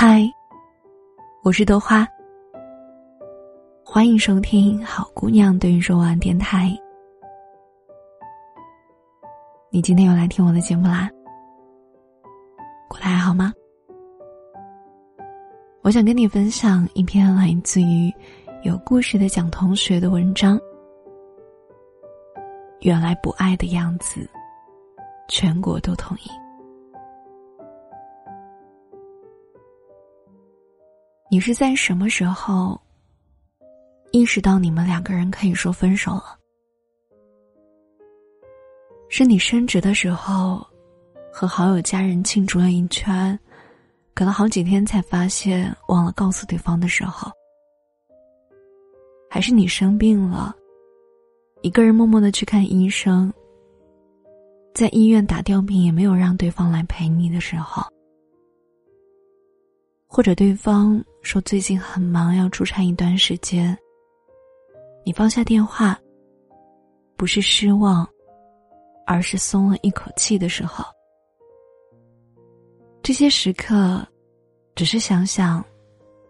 嗨，我是豆花，欢迎收听好姑娘对你说晚安电台。你今天又来听我的节目啦，过得还好吗？我想跟你分享一篇来自于有故事的蒋同学的文章。原来不爱的样子，全国都同意。你是在什么时候意识到你们两个人可以说分手了？是你升职的时候，和好友家人庆祝了一圈，隔了好几天才发现忘了告诉对方的时候，还是你生病了，一个人默默的去看医生，在医院打吊瓶也没有让对方来陪你的时候？或者对方说最近很忙，要出差一段时间。你放下电话，不是失望，而是松了一口气的时候。这些时刻，只是想想，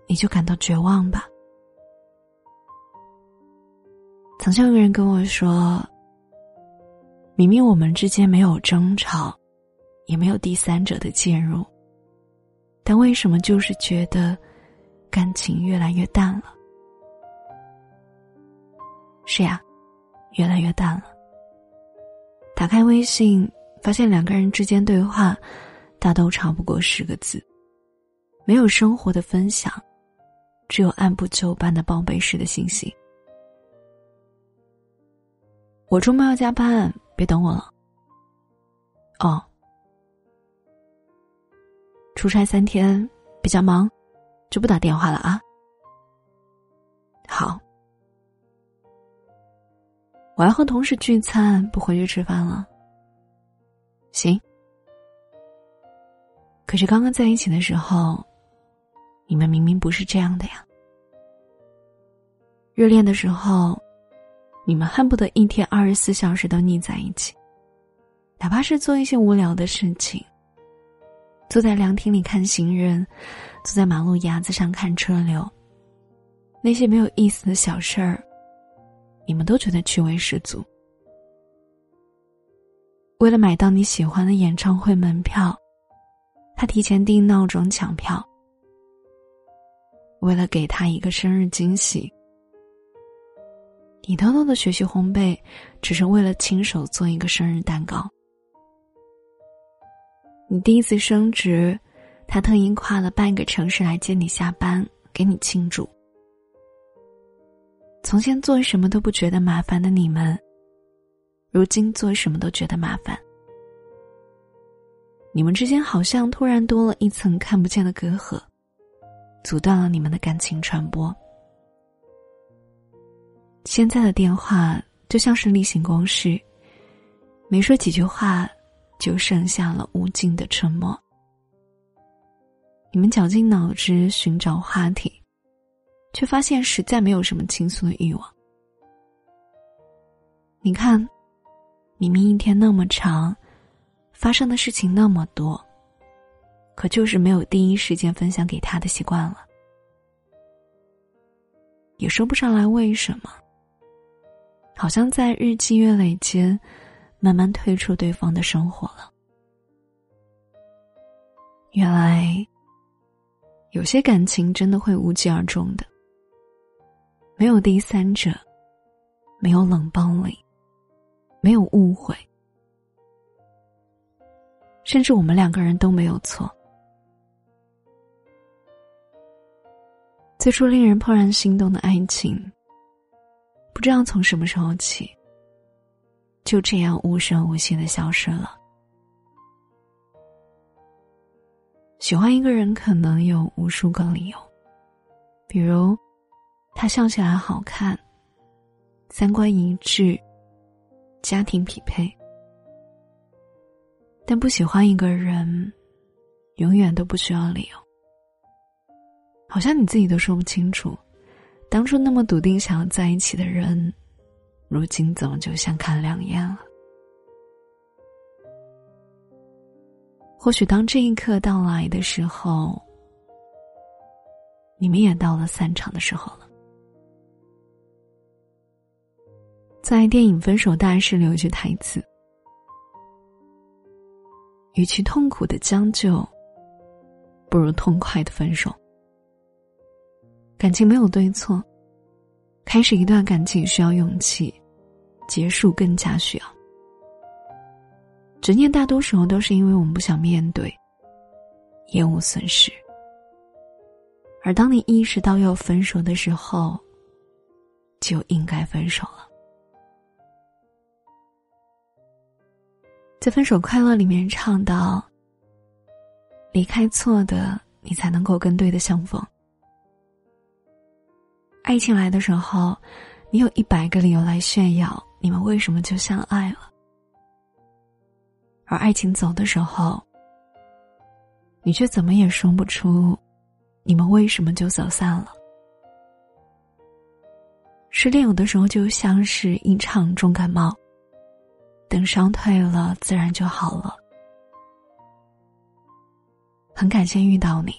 你就感到绝望吧。曾经有个人跟我说：“明明我们之间没有争吵，也没有第三者的介入。”但为什么就是觉得感情越来越淡了？是呀，越来越淡了。打开微信，发现两个人之间对话，大都超不过十个字，没有生活的分享，只有按部就班的报备式的信息。我周末要加班，别等我了。哦。出差三天，比较忙，就不打电话了啊。好，我要和同事聚餐，不回去吃饭了。行。可是刚刚在一起的时候，你们明明不是这样的呀。热恋的时候，你们恨不得一天二十四小时都腻在一起，哪怕是做一些无聊的事情。坐在凉亭里看行人，坐在马路牙子上看车流。那些没有意思的小事儿，你们都觉得趣味十足。为了买到你喜欢的演唱会门票，他提前订闹钟抢票。为了给他一个生日惊喜，你偷偷的学习烘焙，只是为了亲手做一个生日蛋糕。你第一次升职，他特意跨了半个城市来接你下班，给你庆祝。从前做什么都不觉得麻烦的你们，如今做什么都觉得麻烦。你们之间好像突然多了一层看不见的隔阂，阻断了你们的感情传播。现在的电话就像是例行公事，没说几句话。就剩下了无尽的沉默。你们绞尽脑汁寻找话题，却发现实在没有什么倾诉的欲望。你看，明明一天那么长，发生的事情那么多，可就是没有第一时间分享给他的习惯了。也说不上来为什么，好像在日积月累间。慢慢退出对方的生活了。原来，有些感情真的会无疾而终的，没有第三者，没有冷暴力，没有误会，甚至我们两个人都没有错。最初令人怦然心动的爱情，不知道从什么时候起。就这样无声无息的消失了。喜欢一个人可能有无数个理由，比如他笑起来好看、三观一致、家庭匹配。但不喜欢一个人，永远都不需要理由。好像你自己都说不清楚，当初那么笃定想要在一起的人。如今怎么就相看两厌了？或许当这一刻到来的时候，你们也到了散场的时候了。在电影《分手大事》里有句台词：“与其痛苦的将就，不如痛快的分手。”感情没有对错，开始一段感情需要勇气，结束更加需要。执念大多时候都是因为我们不想面对，厌恶损失。而当你意识到要分手的时候，就应该分手了。在《分手快乐》里面唱到：“离开错的，你才能够跟对的相逢。”爱情来的时候，你有一百个理由来炫耀你们为什么就相爱了；而爱情走的时候，你却怎么也说不出你们为什么就走散了。失恋有的时候就像是一场重感冒，等伤退了，自然就好了。很感谢遇到你，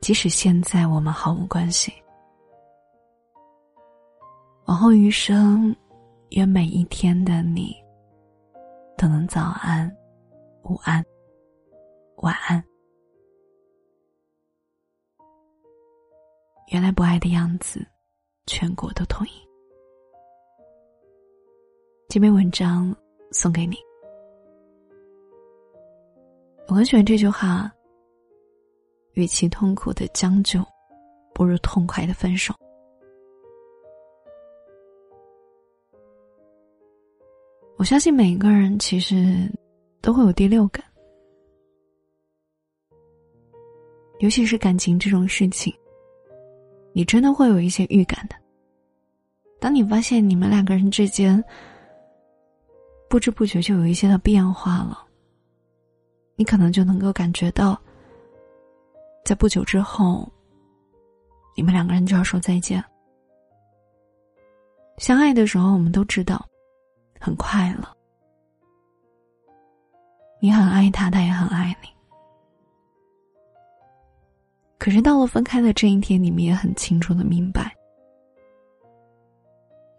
即使现在我们毫无关系。往后余生，愿每一天的你都能早安、午安、晚安。原来不爱的样子，全国都同意。这篇文章送给你。我很喜欢这句话：与其痛苦的将就，不如痛快的分手。我相信每一个人其实都会有第六感，尤其是感情这种事情，你真的会有一些预感的。当你发现你们两个人之间不知不觉就有一些的变化了，你可能就能够感觉到，在不久之后，你们两个人就要说再见。相爱的时候，我们都知道。很快乐，你很爱他，他也很爱你。可是到了分开的这一天，你们也很清楚的明白，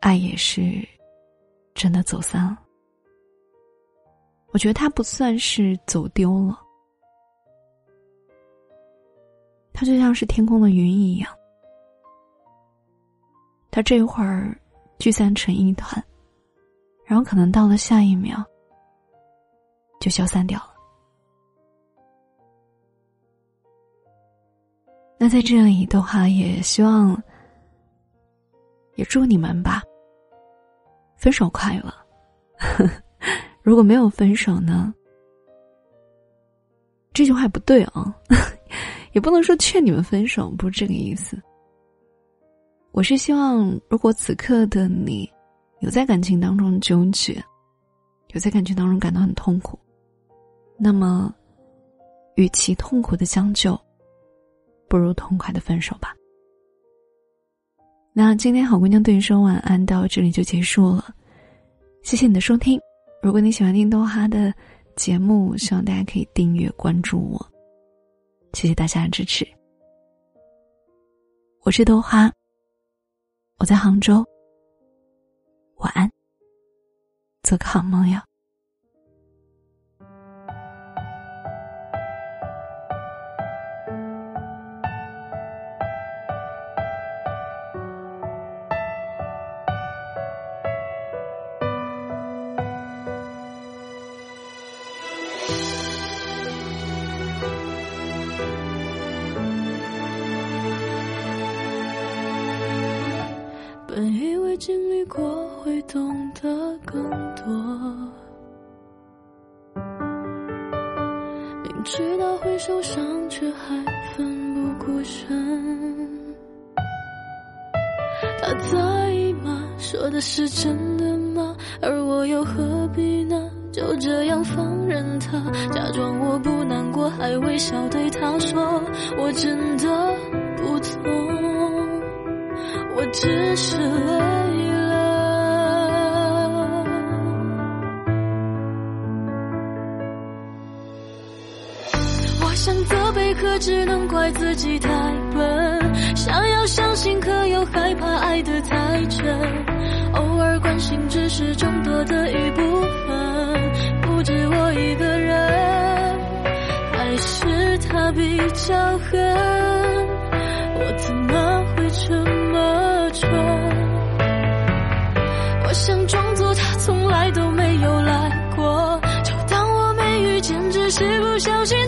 爱也是真的走散了。我觉得他不算是走丢了，他就像是天空的云一样，他这会儿聚散成一团。然后可能到了下一秒，就消散掉了。那在这里的话，也希望，也祝你们吧，分手快乐。如果没有分手呢？这句话不对啊，也不能说劝你们分手，不是这个意思。我是希望，如果此刻的你。有在感情当中纠结，有在感情当中感到很痛苦，那么，与其痛苦的将就，不如痛快的分手吧。那今天好姑娘对你说晚安到这里就结束了，谢谢你的收听。如果你喜欢听豆哈的节目，希望大家可以订阅关注我，谢谢大家的支持。我是豆花，我在杭州。晚安，做个好梦哟。懂得更多，明知道会受伤，却还奋不顾身。他在意吗？说的是真的吗？而我又何必呢？就这样放任他，假装我不难过，还微笑对他说：“我真的不错。”我只是责备，可只能怪自己太笨。想要相信，可又害怕爱得太真。偶尔关心，只是众多的一部分。不止我一个人，还是他比较狠。我怎么会这么蠢？我想装作他从来都没有来过，就当我没遇见，只是不小心。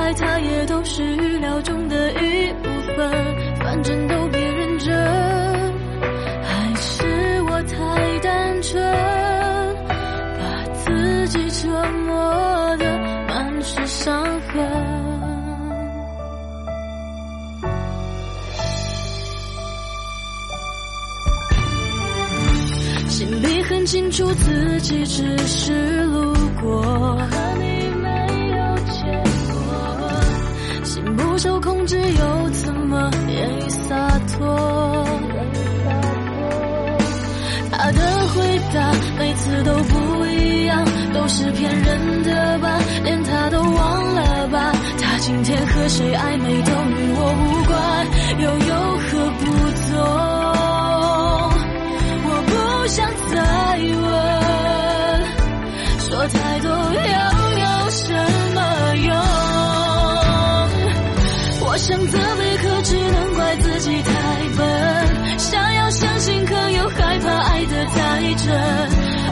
爱他也都是预料中的一部分，反正都别认真。还是我太单纯，把自己折磨得满是伤痕。心里很清楚，自己只是路过，不受控制，又怎么言语洒脱？他的回答每次都不一样，都是骗人的吧？连他都忘了吧？他今天和谁暧昧都与我无关，又有何不同？我不想再问，说太多想责备，可只能怪自己太笨。想要相信，可又害怕爱得太真。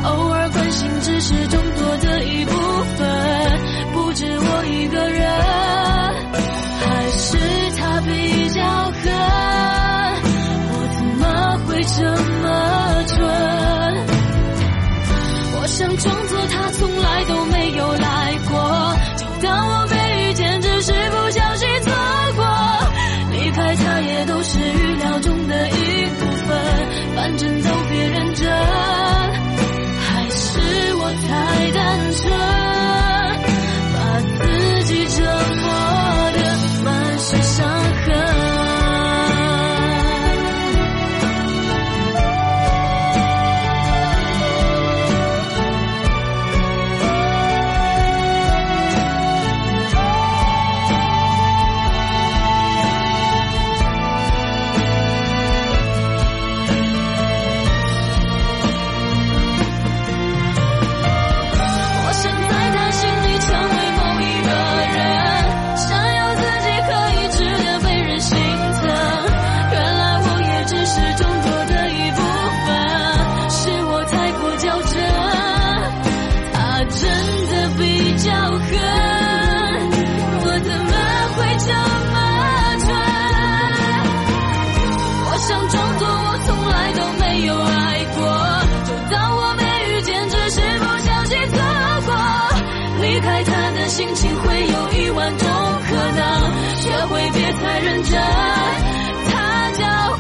偶尔关心，只是众多的一部分，不止我一个人，还是他比较狠。我怎么会这么蠢？我想装作他从来都没有来他的心情会有一万种可能，学会别太认真，他叫。